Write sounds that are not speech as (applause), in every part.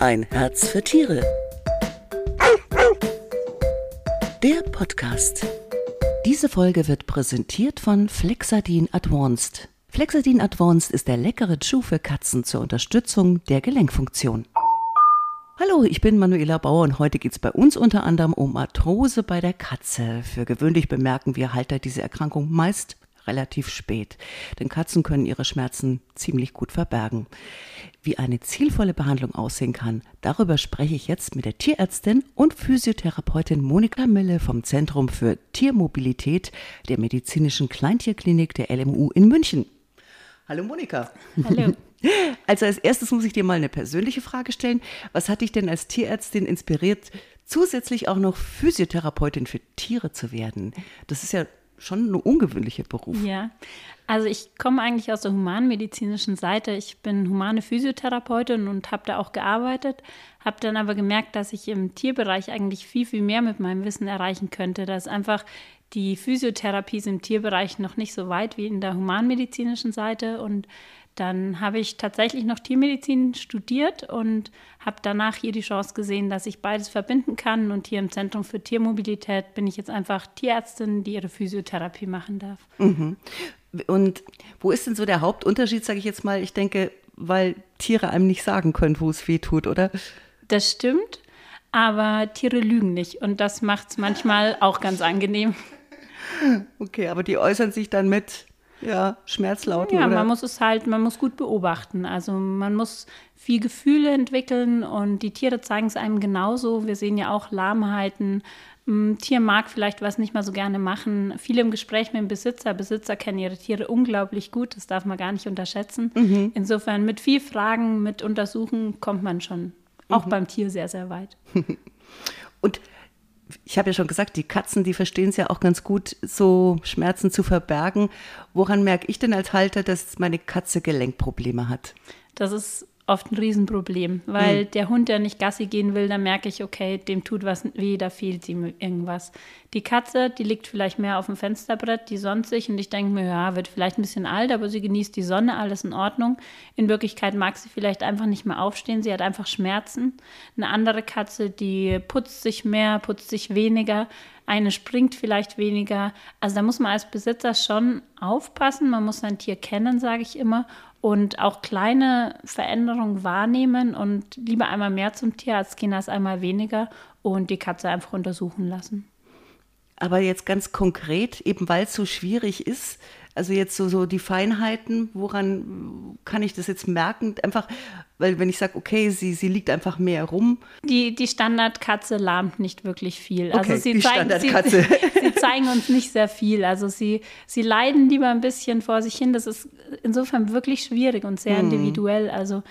Ein Herz für Tiere. Der Podcast. Diese Folge wird präsentiert von Flexadin Advanced. Flexadin Advanced ist der leckere Chew für Katzen zur Unterstützung der Gelenkfunktion. Hallo, ich bin Manuela Bauer und heute geht es bei uns unter anderem um Arthrose bei der Katze. Für gewöhnlich bemerken wir Halter diese Erkrankung meist relativ spät, denn Katzen können ihre Schmerzen ziemlich gut verbergen. Wie eine zielvolle Behandlung aussehen kann, darüber spreche ich jetzt mit der Tierärztin und Physiotherapeutin Monika Mille vom Zentrum für Tiermobilität der medizinischen Kleintierklinik der LMU in München. Hallo Monika. Hallo. (laughs) Also als erstes muss ich dir mal eine persönliche Frage stellen. Was hat dich denn als Tierärztin inspiriert, zusätzlich auch noch Physiotherapeutin für Tiere zu werden? Das ist ja schon ein ungewöhnlicher Beruf. Ja, also ich komme eigentlich aus der humanmedizinischen Seite. Ich bin humane Physiotherapeutin und habe da auch gearbeitet, habe dann aber gemerkt, dass ich im Tierbereich eigentlich viel, viel mehr mit meinem Wissen erreichen könnte. Dass einfach die Physiotherapie ist im Tierbereich noch nicht so weit wie in der humanmedizinischen Seite und dann habe ich tatsächlich noch Tiermedizin studiert und habe danach hier die Chance gesehen, dass ich beides verbinden kann. Und hier im Zentrum für Tiermobilität bin ich jetzt einfach Tierärztin, die ihre Physiotherapie machen darf. Mhm. Und wo ist denn so der Hauptunterschied, sage ich jetzt mal? Ich denke, weil Tiere einem nicht sagen können, wo es weh tut, oder? Das stimmt, aber Tiere lügen nicht. Und das macht es manchmal auch ganz angenehm. Okay, aber die äußern sich dann mit ja, Schmerzlauten. Ja, oder? man muss es halt, man muss gut beobachten. Also man muss viel Gefühle entwickeln und die Tiere zeigen es einem genauso. Wir sehen ja auch Lahmheiten. Ein Tier mag vielleicht was nicht mal so gerne machen. Viele im Gespräch mit dem Besitzer. Besitzer kennen ihre Tiere unglaublich gut. Das darf man gar nicht unterschätzen. Mhm. Insofern mit viel Fragen, mit Untersuchen kommt man schon auch mhm. beim Tier sehr, sehr weit. (laughs) und ich habe ja schon gesagt, die Katzen, die verstehen es ja auch ganz gut, so Schmerzen zu verbergen. Woran merke ich denn als Halter, dass meine Katze Gelenkprobleme hat? Das ist oft ein Riesenproblem, weil mhm. der Hund, der nicht Gassi gehen will, da merke ich, okay, dem tut was weh, da fehlt ihm irgendwas. Die Katze, die liegt vielleicht mehr auf dem Fensterbrett, die sonnt sich und ich denke mir, ja, wird vielleicht ein bisschen alt, aber sie genießt die Sonne, alles in Ordnung. In Wirklichkeit mag sie vielleicht einfach nicht mehr aufstehen, sie hat einfach Schmerzen. Eine andere Katze, die putzt sich mehr, putzt sich weniger, eine springt vielleicht weniger. Also da muss man als Besitzer schon aufpassen, man muss sein Tier kennen, sage ich immer, und auch kleine Veränderungen wahrnehmen und lieber einmal mehr zum Tierarzt gehen als einmal weniger und die Katze einfach untersuchen lassen. Aber jetzt ganz konkret, eben weil es so schwierig ist, also jetzt so, so die Feinheiten, woran kann ich das jetzt merken? Einfach, weil wenn ich sage, okay, sie, sie liegt einfach mehr rum. Die, die Standardkatze lahmt nicht wirklich viel. Also okay, sie, die zeigen, Standardkatze. Sie, (laughs) sie zeigen uns nicht sehr viel. Also sie, sie leiden lieber ein bisschen vor sich hin. Das ist insofern wirklich schwierig und sehr hm. individuell. Also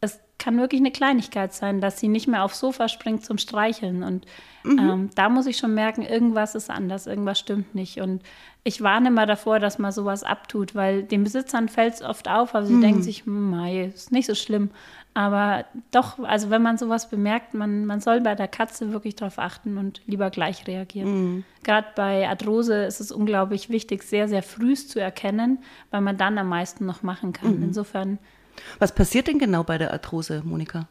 es kann wirklich eine Kleinigkeit sein, dass sie nicht mehr aufs Sofa springt zum Streicheln. Und mhm. ähm, da muss ich schon merken, irgendwas ist anders, irgendwas stimmt nicht. Und ich warne mal davor, dass man sowas abtut, weil den Besitzern fällt es oft auf, aber sie mhm. denken sich, mei, ist nicht so schlimm. Aber doch, also wenn man sowas bemerkt, man, man soll bei der Katze wirklich darauf achten und lieber gleich reagieren. Mhm. Gerade bei Arthrose ist es unglaublich wichtig, sehr, sehr früh zu erkennen, weil man dann am meisten noch machen kann. Mhm. Insofern. Was passiert denn genau bei der Arthrose, Monika?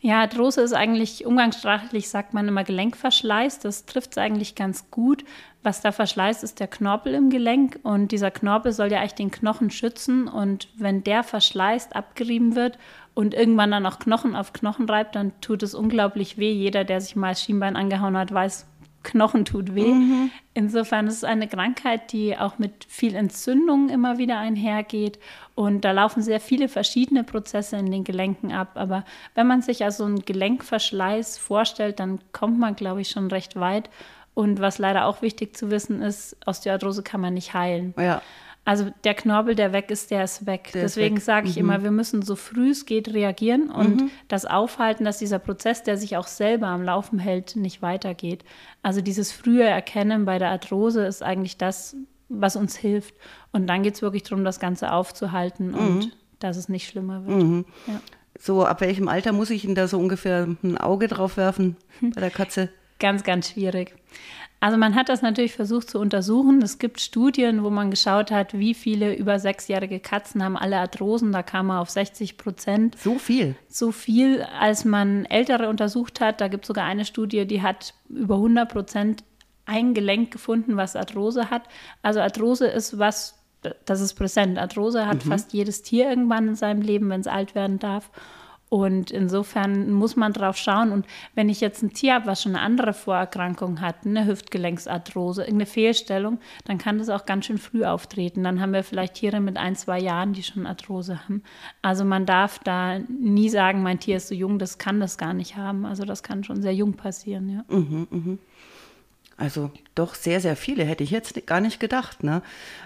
Ja, Arthrose ist eigentlich, umgangssprachlich sagt man immer Gelenkverschleiß. Das trifft es eigentlich ganz gut. Was da verschleißt, ist der Knorpel im Gelenk. Und dieser Knorpel soll ja eigentlich den Knochen schützen. Und wenn der verschleißt, abgerieben wird und irgendwann dann auch Knochen auf Knochen reibt, dann tut es unglaublich weh. Jeder, der sich mal Schienbein angehauen hat, weiß, Knochen tut weh. Mhm. Insofern ist es eine Krankheit, die auch mit viel Entzündung immer wieder einhergeht. Und da laufen sehr viele verschiedene Prozesse in den Gelenken ab. Aber wenn man sich also einen Gelenkverschleiß vorstellt, dann kommt man, glaube ich, schon recht weit. Und was leider auch wichtig zu wissen ist, Osteoarthrose kann man nicht heilen. Ja. Also der Knorpel, der weg ist, der ist weg. Der Deswegen sage ich mhm. immer, wir müssen so früh es geht reagieren und mhm. das aufhalten, dass dieser Prozess, der sich auch selber am Laufen hält, nicht weitergeht. Also dieses frühe Erkennen bei der Arthrose ist eigentlich das, was uns hilft. Und dann geht es wirklich darum, das Ganze aufzuhalten mhm. und dass es nicht schlimmer wird. Mhm. Ja. So, ab welchem Alter muss ich denn da so ungefähr ein Auge drauf werfen bei der Katze? Ganz, ganz schwierig. Also man hat das natürlich versucht zu untersuchen. Es gibt Studien, wo man geschaut hat, wie viele über sechsjährige Katzen haben alle Arthrosen. Da kam man auf 60 Prozent. So viel? So viel, als man ältere untersucht hat. Da gibt es sogar eine Studie, die hat über 100 Prozent ein Gelenk gefunden, was Arthrose hat. Also Arthrose ist was, das ist präsent. Arthrose hat mhm. fast jedes Tier irgendwann in seinem Leben, wenn es alt werden darf. Und insofern muss man drauf schauen. Und wenn ich jetzt ein Tier habe, was schon eine andere Vorerkrankung hat, eine Hüftgelenksarthrose, irgendeine Fehlstellung, dann kann das auch ganz schön früh auftreten. Dann haben wir vielleicht Tiere mit ein, zwei Jahren, die schon Arthrose haben. Also man darf da nie sagen, mein Tier ist so jung, das kann das gar nicht haben. Also das kann schon sehr jung passieren, ja. Mhm, mh. Also doch sehr, sehr viele, hätte ich jetzt gar nicht gedacht. Ne?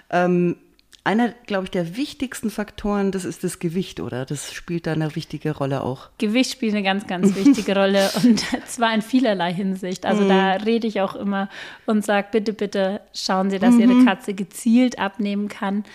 Ähm, einer, glaube ich, der wichtigsten Faktoren, das ist das Gewicht, oder? Das spielt da eine wichtige Rolle auch. Gewicht spielt eine ganz, ganz wichtige Rolle (laughs) und zwar in vielerlei Hinsicht. Also mhm. da rede ich auch immer und sage, bitte, bitte schauen Sie, dass mhm. Ihre Katze gezielt abnehmen kann.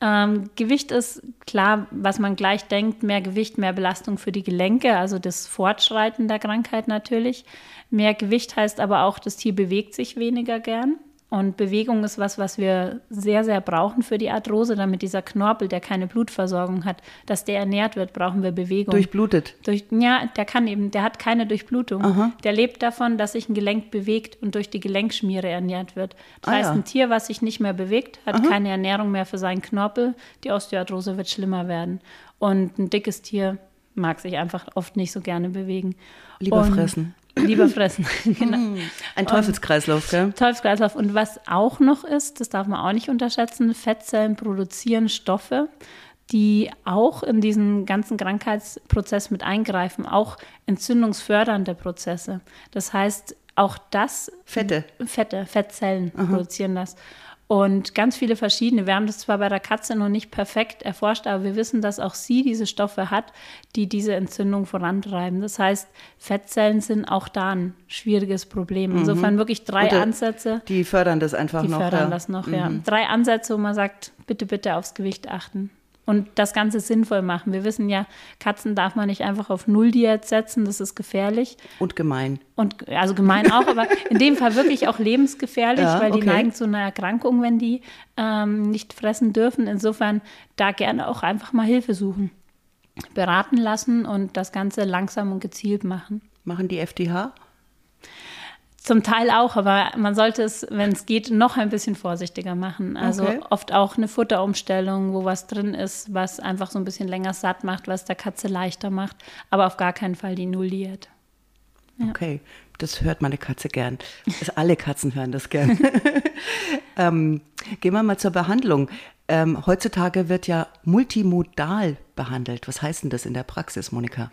Ähm, Gewicht ist klar, was man gleich denkt, mehr Gewicht, mehr Belastung für die Gelenke, also das Fortschreiten der Krankheit natürlich. Mehr Gewicht heißt aber auch, das Tier bewegt sich weniger gern. Und Bewegung ist was, was wir sehr, sehr brauchen für die Arthrose, damit dieser Knorpel, der keine Blutversorgung hat, dass der ernährt wird, brauchen wir Bewegung. Durchblutet? Durch, ja, der kann eben, der hat keine Durchblutung. Aha. Der lebt davon, dass sich ein Gelenk bewegt und durch die Gelenkschmiere ernährt wird. Das ah, heißt, ja. ein Tier, was sich nicht mehr bewegt, hat Aha. keine Ernährung mehr für seinen Knorpel. Die Osteoarthrose wird schlimmer werden. Und ein dickes Tier mag sich einfach oft nicht so gerne bewegen. Lieber und fressen. Lieber fressen. (laughs) genau. Hm. Ein Teufelskreislauf, gell? Teufelskreislauf. Und was auch noch ist, das darf man auch nicht unterschätzen, Fettzellen produzieren Stoffe, die auch in diesen ganzen Krankheitsprozess mit eingreifen, auch entzündungsfördernde Prozesse. Das heißt, auch das. Fette. Fette, Fettzellen Aha. produzieren das und ganz viele verschiedene. Wir haben das zwar bei der Katze noch nicht perfekt erforscht, aber wir wissen, dass auch sie diese Stoffe hat, die diese Entzündung vorantreiben. Das heißt, Fettzellen sind auch da ein schwieriges Problem. Insofern mhm. wirklich drei Oder Ansätze. Die fördern das einfach die noch. Die fördern ja. das noch, mhm. ja. Drei Ansätze, wo man sagt, bitte, bitte aufs Gewicht achten und das Ganze sinnvoll machen. Wir wissen ja, Katzen darf man nicht einfach auf Null-Diät setzen, das ist gefährlich. Und gemein. Und also gemein auch, aber in dem Fall wirklich auch lebensgefährlich, ja, weil die okay. neigen zu einer Erkrankung, wenn die ähm, nicht fressen dürfen. Insofern da gerne auch einfach mal Hilfe suchen. Beraten lassen und das Ganze langsam und gezielt machen. Machen die FDH? Zum Teil auch, aber man sollte es, wenn es geht, noch ein bisschen vorsichtiger machen. Also okay. oft auch eine Futterumstellung, wo was drin ist, was einfach so ein bisschen länger satt macht, was der Katze leichter macht, aber auf gar keinen Fall die Null-Diät. Ja. Okay, das hört meine Katze gern. Alle Katzen hören das gern. (laughs) ähm, gehen wir mal zur Behandlung. Ähm, heutzutage wird ja multimodal behandelt. Was heißt denn das in der Praxis, Monika?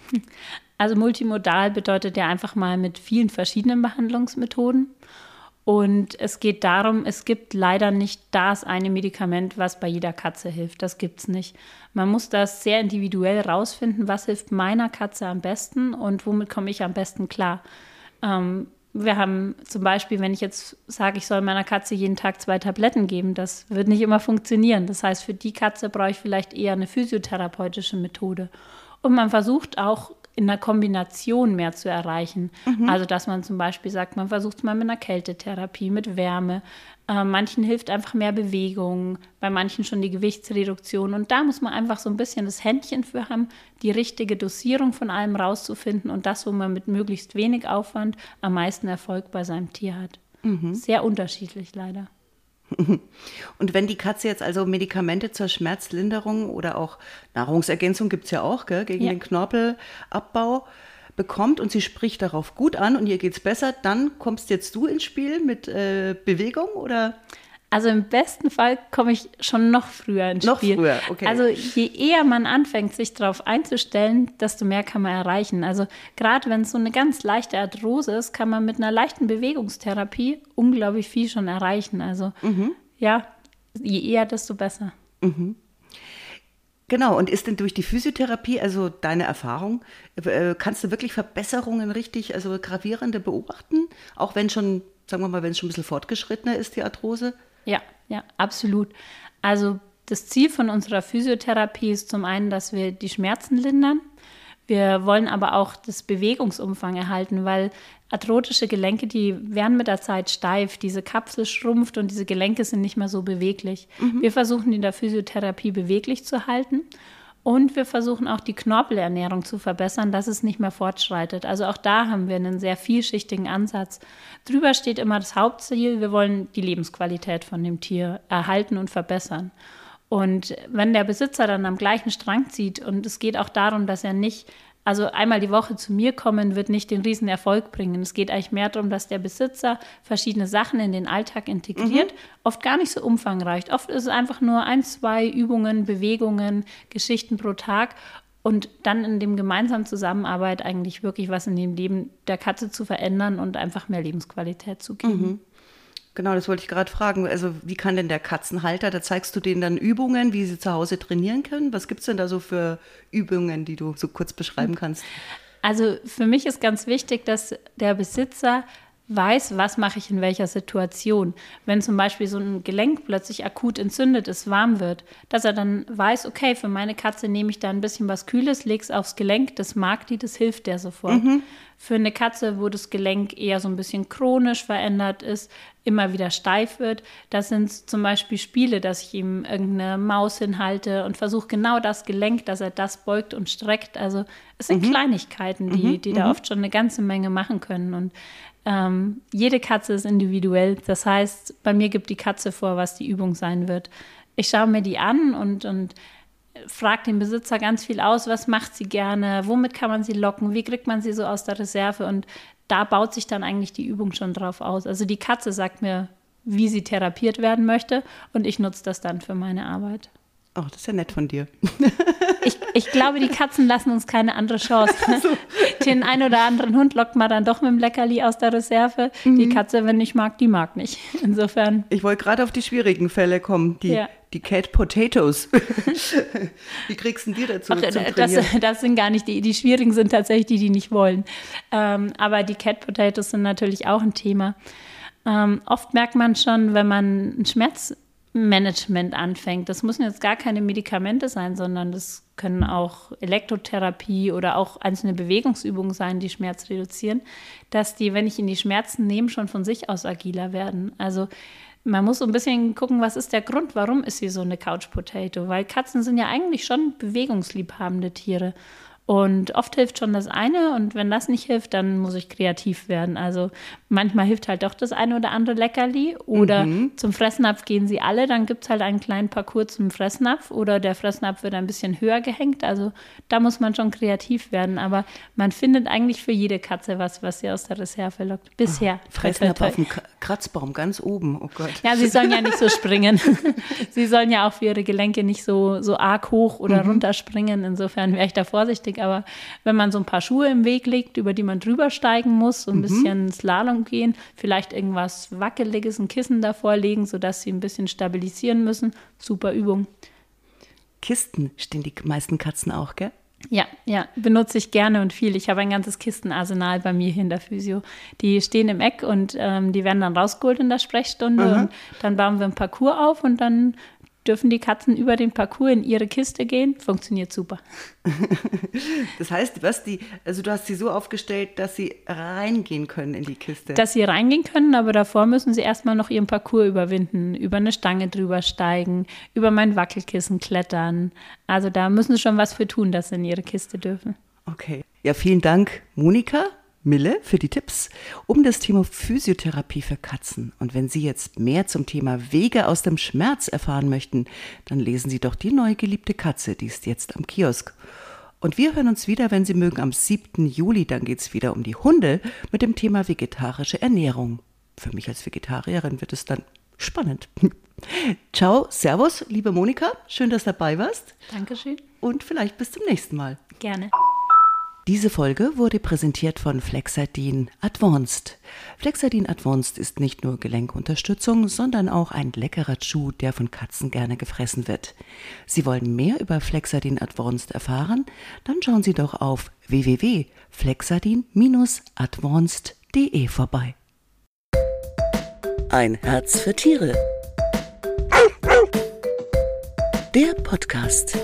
Also multimodal bedeutet ja einfach mal mit vielen verschiedenen Behandlungsmethoden. Und es geht darum, es gibt leider nicht das eine Medikament, was bei jeder Katze hilft. Das gibt es nicht. Man muss das sehr individuell rausfinden, was hilft meiner Katze am besten und womit komme ich am besten klar. Ähm, wir haben zum Beispiel, wenn ich jetzt sage, ich soll meiner Katze jeden Tag zwei Tabletten geben, das wird nicht immer funktionieren. Das heißt, für die Katze brauche ich vielleicht eher eine physiotherapeutische Methode. Und man versucht auch in einer Kombination mehr zu erreichen. Mhm. Also, dass man zum Beispiel sagt, man versucht es mal mit einer Kältetherapie, mit Wärme. Äh, manchen hilft einfach mehr Bewegung, bei manchen schon die Gewichtsreduktion. Und da muss man einfach so ein bisschen das Händchen für haben, die richtige Dosierung von allem rauszufinden und das, wo man mit möglichst wenig Aufwand am meisten Erfolg bei seinem Tier hat. Mhm. Sehr unterschiedlich leider. (laughs) Und wenn die Katze jetzt also Medikamente zur Schmerzlinderung oder auch Nahrungsergänzung gibt es ja auch, gell, gegen ja. den Knorpelabbau bekommt und sie spricht darauf gut an und ihr geht es besser, dann kommst jetzt du ins Spiel mit äh, Bewegung oder? Also im besten Fall komme ich schon noch früher ins noch Spiel. Noch früher, okay. Also je eher man anfängt, sich darauf einzustellen, desto mehr kann man erreichen. Also gerade wenn es so eine ganz leichte Arthrose ist, kann man mit einer leichten Bewegungstherapie unglaublich viel schon erreichen. Also mhm. ja, je eher, desto besser. Mhm. Genau, und ist denn durch die Physiotherapie, also deine Erfahrung, äh, kannst du wirklich Verbesserungen richtig, also gravierende beobachten? Auch wenn schon, sagen wir mal, wenn es schon ein bisschen fortgeschrittener ist, die Arthrose? Ja, ja, absolut. Also das Ziel von unserer Physiotherapie ist zum einen, dass wir die Schmerzen lindern. Wir wollen aber auch das Bewegungsumfang erhalten, weil arthrotische Gelenke, die werden mit der Zeit steif. Diese Kapsel schrumpft und diese Gelenke sind nicht mehr so beweglich. Mhm. Wir versuchen in der Physiotherapie beweglich zu halten. Und wir versuchen auch die Knorpelernährung zu verbessern, dass es nicht mehr fortschreitet. Also auch da haben wir einen sehr vielschichtigen Ansatz. Drüber steht immer das Hauptziel, wir wollen die Lebensqualität von dem Tier erhalten und verbessern. Und wenn der Besitzer dann am gleichen Strang zieht und es geht auch darum, dass er nicht also einmal die Woche zu mir kommen, wird nicht den riesen Erfolg bringen. Es geht eigentlich mehr darum, dass der Besitzer verschiedene Sachen in den Alltag integriert, mhm. oft gar nicht so umfangreich. Oft ist es einfach nur ein, zwei Übungen, Bewegungen, Geschichten pro Tag und dann in dem gemeinsamen Zusammenarbeit eigentlich wirklich was in dem Leben der Katze zu verändern und einfach mehr Lebensqualität zu geben. Mhm. Genau, das wollte ich gerade fragen. Also wie kann denn der Katzenhalter, da zeigst du denen dann Übungen, wie sie zu Hause trainieren können? Was gibt es denn da so für Übungen, die du so kurz beschreiben kannst? Also für mich ist ganz wichtig, dass der Besitzer weiß, was mache ich in welcher Situation. Wenn zum Beispiel so ein Gelenk plötzlich akut entzündet ist, warm wird, dass er dann weiß, okay, für meine Katze nehme ich da ein bisschen was Kühles, lege es aufs Gelenk, das mag die, das hilft der sofort. Mhm. Für eine Katze, wo das Gelenk eher so ein bisschen chronisch verändert ist, immer wieder steif wird, das sind zum Beispiel Spiele, dass ich ihm irgendeine Maus hinhalte und versuche genau das Gelenk, dass er das beugt und streckt. Also es sind mhm. Kleinigkeiten, die, mhm. die da mhm. oft schon eine ganze Menge machen können. Und ähm, jede Katze ist individuell. Das heißt, bei mir gibt die Katze vor, was die Übung sein wird. Ich schaue mir die an und, und frage den Besitzer ganz viel aus, was macht sie gerne, womit kann man sie locken, wie kriegt man sie so aus der Reserve und da baut sich dann eigentlich die Übung schon drauf aus. Also die Katze sagt mir, wie sie therapiert werden möchte und ich nutze das dann für meine Arbeit. Oh, das ist ja nett von dir. Ich, ich glaube, die Katzen lassen uns keine andere Chance. So. Den einen oder anderen Hund lockt man dann doch mit dem Leckerli aus der Reserve. Mhm. Die Katze, wenn ich mag, die mag nicht. Insofern. Ich wollte gerade auf die schwierigen Fälle kommen. Die, ja. die Cat Potatoes. (laughs) Wie kriegst du die dazu? Ach, das, das, sind gar nicht die. Die schwierigen sind tatsächlich die, die nicht wollen. Ähm, aber die Cat Potatoes sind natürlich auch ein Thema. Ähm, oft merkt man schon, wenn man einen Schmerz Management anfängt. Das müssen jetzt gar keine Medikamente sein, sondern das können auch Elektrotherapie oder auch einzelne Bewegungsübungen sein, die Schmerz reduzieren, dass die, wenn ich in die Schmerzen nehme, schon von sich aus agiler werden. Also man muss so ein bisschen gucken, was ist der Grund, warum ist sie so eine Couch Potato? Weil Katzen sind ja eigentlich schon bewegungsliebhabende Tiere. Und oft hilft schon das eine und wenn das nicht hilft, dann muss ich kreativ werden. Also manchmal hilft halt doch das eine oder andere Leckerli oder mhm. zum Fressnapf gehen sie alle, dann gibt es halt einen kleinen Parcours zum Fressnapf oder der Fressnapf wird ein bisschen höher gehängt. Also da muss man schon kreativ werden, aber man findet eigentlich für jede Katze was, was sie aus der Reserve lockt. Bisher. Oh, Fressnapf auf dem Kratzbaum ganz oben, oh Gott. Ja, sie sollen ja nicht so springen. (laughs) sie sollen ja auch für ihre Gelenke nicht so, so arg hoch oder mhm. runter springen. Insofern wäre ich da vorsichtig schwierig, aber wenn man so ein paar Schuhe im Weg legt, über die man drüber steigen muss, so ein mhm. bisschen Slalom gehen, vielleicht irgendwas Wackeliges, ein Kissen davor legen, sodass sie ein bisschen stabilisieren müssen, super Übung. Kisten stehen die meisten Katzen auch, gell? Ja, ja, benutze ich gerne und viel. Ich habe ein ganzes Kistenarsenal bei mir hier in der Physio. Die stehen im Eck und ähm, die werden dann rausgeholt in der Sprechstunde mhm. und dann bauen wir ein Parcours auf und dann dürfen die Katzen über den Parcours in ihre Kiste gehen. Funktioniert super. (laughs) das heißt, was die, also du hast sie so aufgestellt, dass sie reingehen können in die Kiste. Dass sie reingehen können, aber davor müssen sie erstmal noch ihren Parcours überwinden, über eine Stange drüber steigen, über mein Wackelkissen klettern. Also da müssen sie schon was für tun, dass sie in ihre Kiste dürfen. Okay. Ja, vielen Dank, Monika. Mille für die Tipps um das Thema Physiotherapie für Katzen. Und wenn Sie jetzt mehr zum Thema Wege aus dem Schmerz erfahren möchten, dann lesen Sie doch die neue geliebte Katze, die ist jetzt am Kiosk. Und wir hören uns wieder, wenn Sie mögen, am 7. Juli. Dann geht es wieder um die Hunde mit dem Thema vegetarische Ernährung. Für mich als Vegetarierin wird es dann spannend. (laughs) Ciao, Servus, liebe Monika. Schön, dass du dabei warst. Dankeschön. Und vielleicht bis zum nächsten Mal. Gerne. Diese Folge wurde präsentiert von Flexadin Advanced. Flexadin Advanced ist nicht nur Gelenkunterstützung, sondern auch ein leckerer Schuh, der von Katzen gerne gefressen wird. Sie wollen mehr über Flexadin Advanced erfahren? Dann schauen Sie doch auf www.flexadin-advanced.de vorbei. Ein Herz für Tiere. Der Podcast.